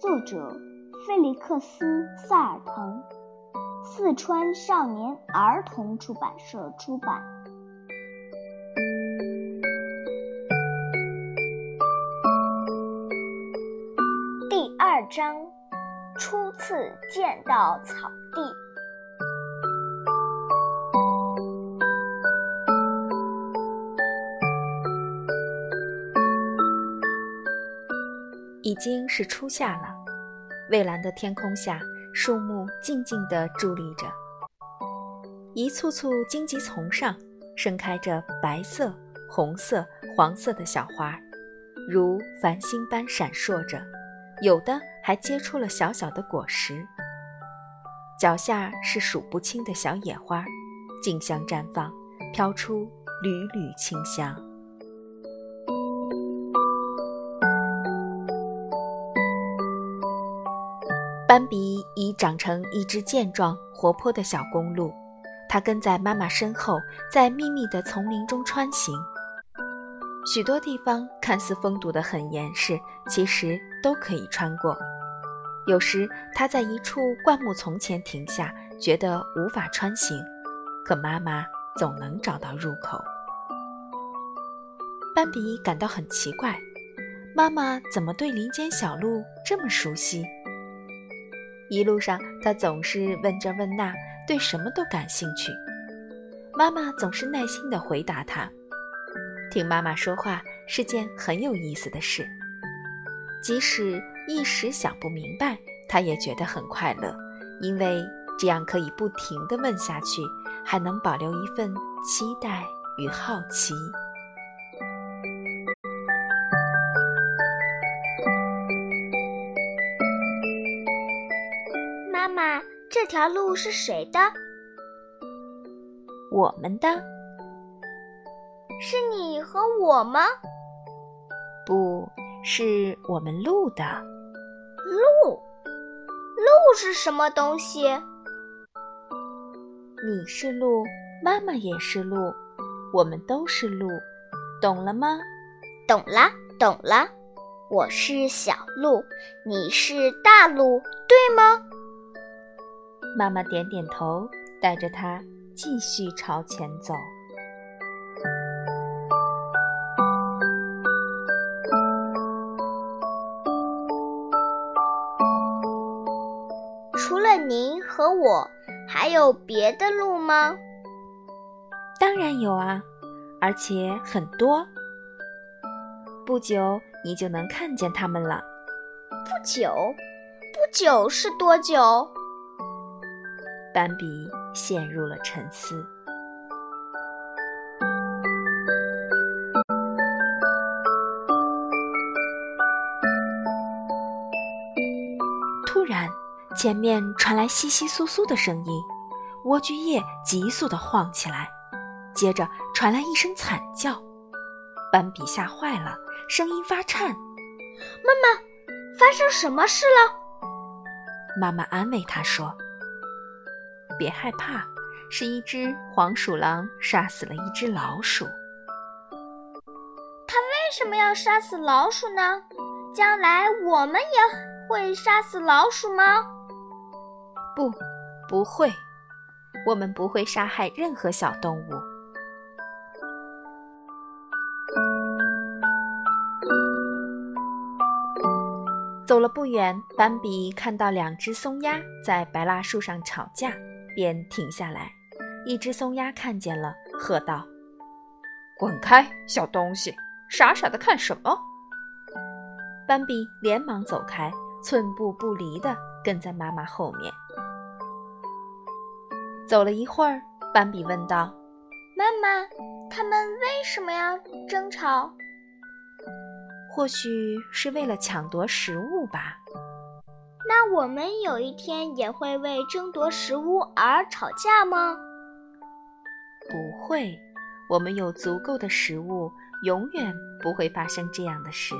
作者菲利克斯·萨尔滕，四川少年儿童出版社出版。第二章，初次见到草地。已经是初夏了，蔚蓝的天空下，树木静静地伫立着，一簇簇荆棘丛上盛开着白色、红色、黄色的小花，如繁星般闪烁着，有的还结出了小小的果实。脚下是数不清的小野花，竞相绽放，飘出缕缕清香。斑比已长成一只健壮活泼的小公鹿，它跟在妈妈身后，在密密的丛林中穿行。许多地方看似封堵得很严实，其实都可以穿过。有时它在一处灌木丛前停下，觉得无法穿行，可妈妈总能找到入口。斑比感到很奇怪，妈妈怎么对林间小路这么熟悉？一路上，他总是问这问那，对什么都感兴趣。妈妈总是耐心地回答他。听妈妈说话是件很有意思的事，即使一时想不明白，他也觉得很快乐，因为这样可以不停地问下去，还能保留一份期待与好奇。这条路是谁的？我们的。是你和我吗？不是我们鹿的。鹿？鹿是什么东西？你是鹿，妈妈也是鹿，我们都是鹿，懂了吗？懂了，懂了。我是小鹿，你是大鹿，对吗？妈妈点点头，带着他继续朝前走。除了您和我，还有别的路吗？当然有啊，而且很多。不久你就能看见它们了。不久，不久是多久？斑比陷入了沉思。突然，前面传来窸窸窣窣的声音，莴苣叶急速地晃起来，接着传来一声惨叫。斑比吓坏了，声音发颤：“妈妈，发生什么事了？”妈妈安慰他说。别害怕，是一只黄鼠狼杀死了一只老鼠。它为什么要杀死老鼠呢？将来我们也会杀死老鼠吗？不，不会。我们不会杀害任何小动物。走了不远，斑比看到两只松鸦在白蜡树上吵架。便停下来，一只松鸦看见了，喝道：“滚开，小东西，傻傻的看什么？”斑比连忙走开，寸步不离的跟在妈妈后面。走了一会儿，斑比问道：“妈妈，他们为什么要争吵？或许是为了抢夺食物吧。”那我们有一天也会为争夺食物而吵架吗？不会，我们有足够的食物，永远不会发生这样的事。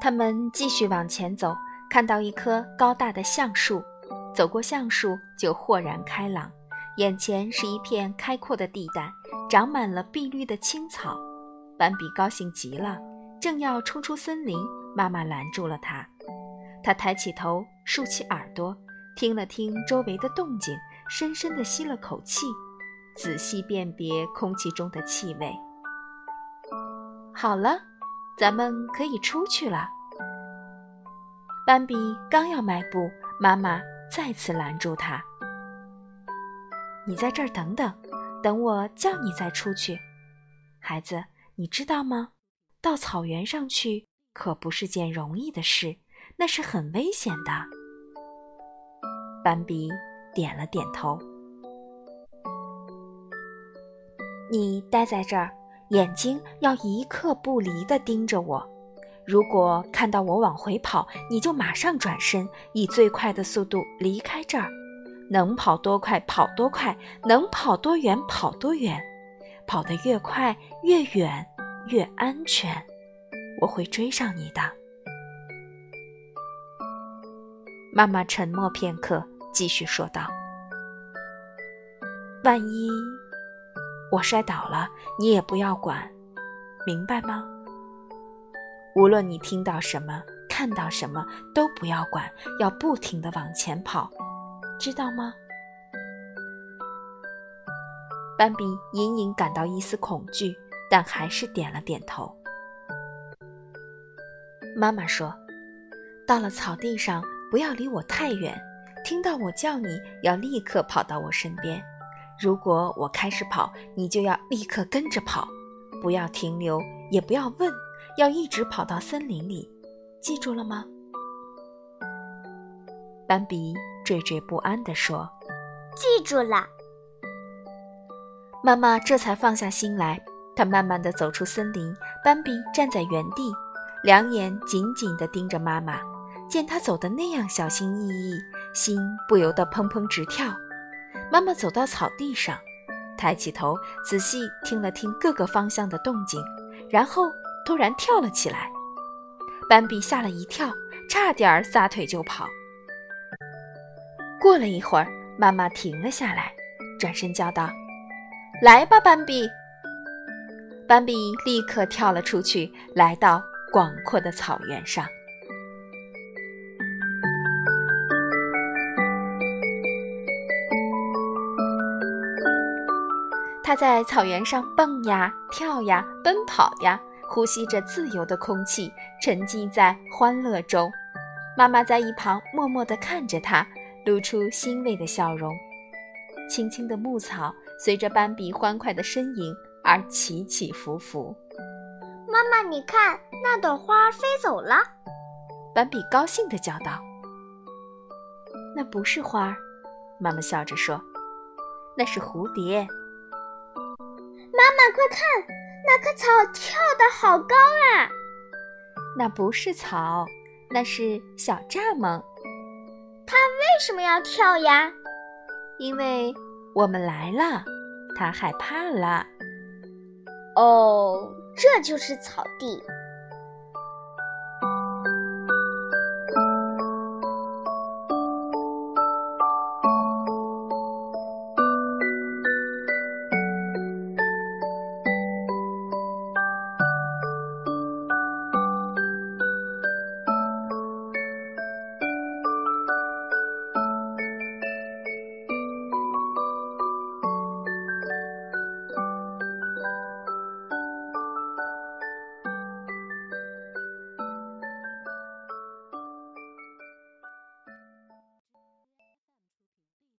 他们继续往前走，看到一棵高大的橡树，走过橡树就豁然开朗，眼前是一片开阔的地带，长满了碧绿的青草。斑比高兴极了，正要冲出森林，妈妈拦住了他。他抬起头，竖起耳朵，听了听周围的动静，深深地吸了口气，仔细辨别空气中的气味。好了，咱们可以出去了。斑比刚要迈步，妈妈再次拦住他：“你在这儿等等，等我叫你再出去，孩子。”你知道吗？到草原上去可不是件容易的事，那是很危险的。斑比点了点头。你待在这儿，眼睛要一刻不离地盯着我。如果看到我往回跑，你就马上转身，以最快的速度离开这儿。能跑多快跑多快，能跑多远跑多远。跑得越快越远越安全，我会追上你的。妈妈沉默片刻，继续说道：“万一我摔倒了，你也不要管，明白吗？无论你听到什么、看到什么，都不要管，要不停的往前跑，知道吗？”斑比隐隐感到一丝恐惧，但还是点了点头。妈妈说：“到了草地上，不要离我太远。听到我叫你，要立刻跑到我身边。如果我开始跑，你就要立刻跟着跑，不要停留，也不要问，要一直跑到森林里。记住了吗？”斑比惴惴不安地说：“记住了。”妈妈这才放下心来，她慢慢地走出森林。斑比站在原地，两眼紧紧地盯着妈妈。见她走得那样小心翼翼，心不由得砰砰直跳。妈妈走到草地上，抬起头，仔细听了听各个方向的动静，然后突然跳了起来。斑比吓了一跳，差点撒腿就跑。过了一会儿，妈妈停了下来，转身叫道。来吧，斑比！斑比立刻跳了出去，来到广阔的草原上。他在草原上蹦呀跳呀，奔跑呀，呼吸着自由的空气，沉浸在欢乐中。妈妈在一旁默默地看着他，露出欣慰的笑容。青青的牧草。随着斑比欢快的身影而起起伏伏。妈妈，你看，那朵花飞走了。斑比高兴地叫道：“那不是花。”妈妈笑着说：“那是蝴蝶。”妈妈，快看，那棵草跳得好高啊！那不是草，那是小蚱蜢。它为什么要跳呀？因为。我们来了，他害怕了。哦，这就是草地。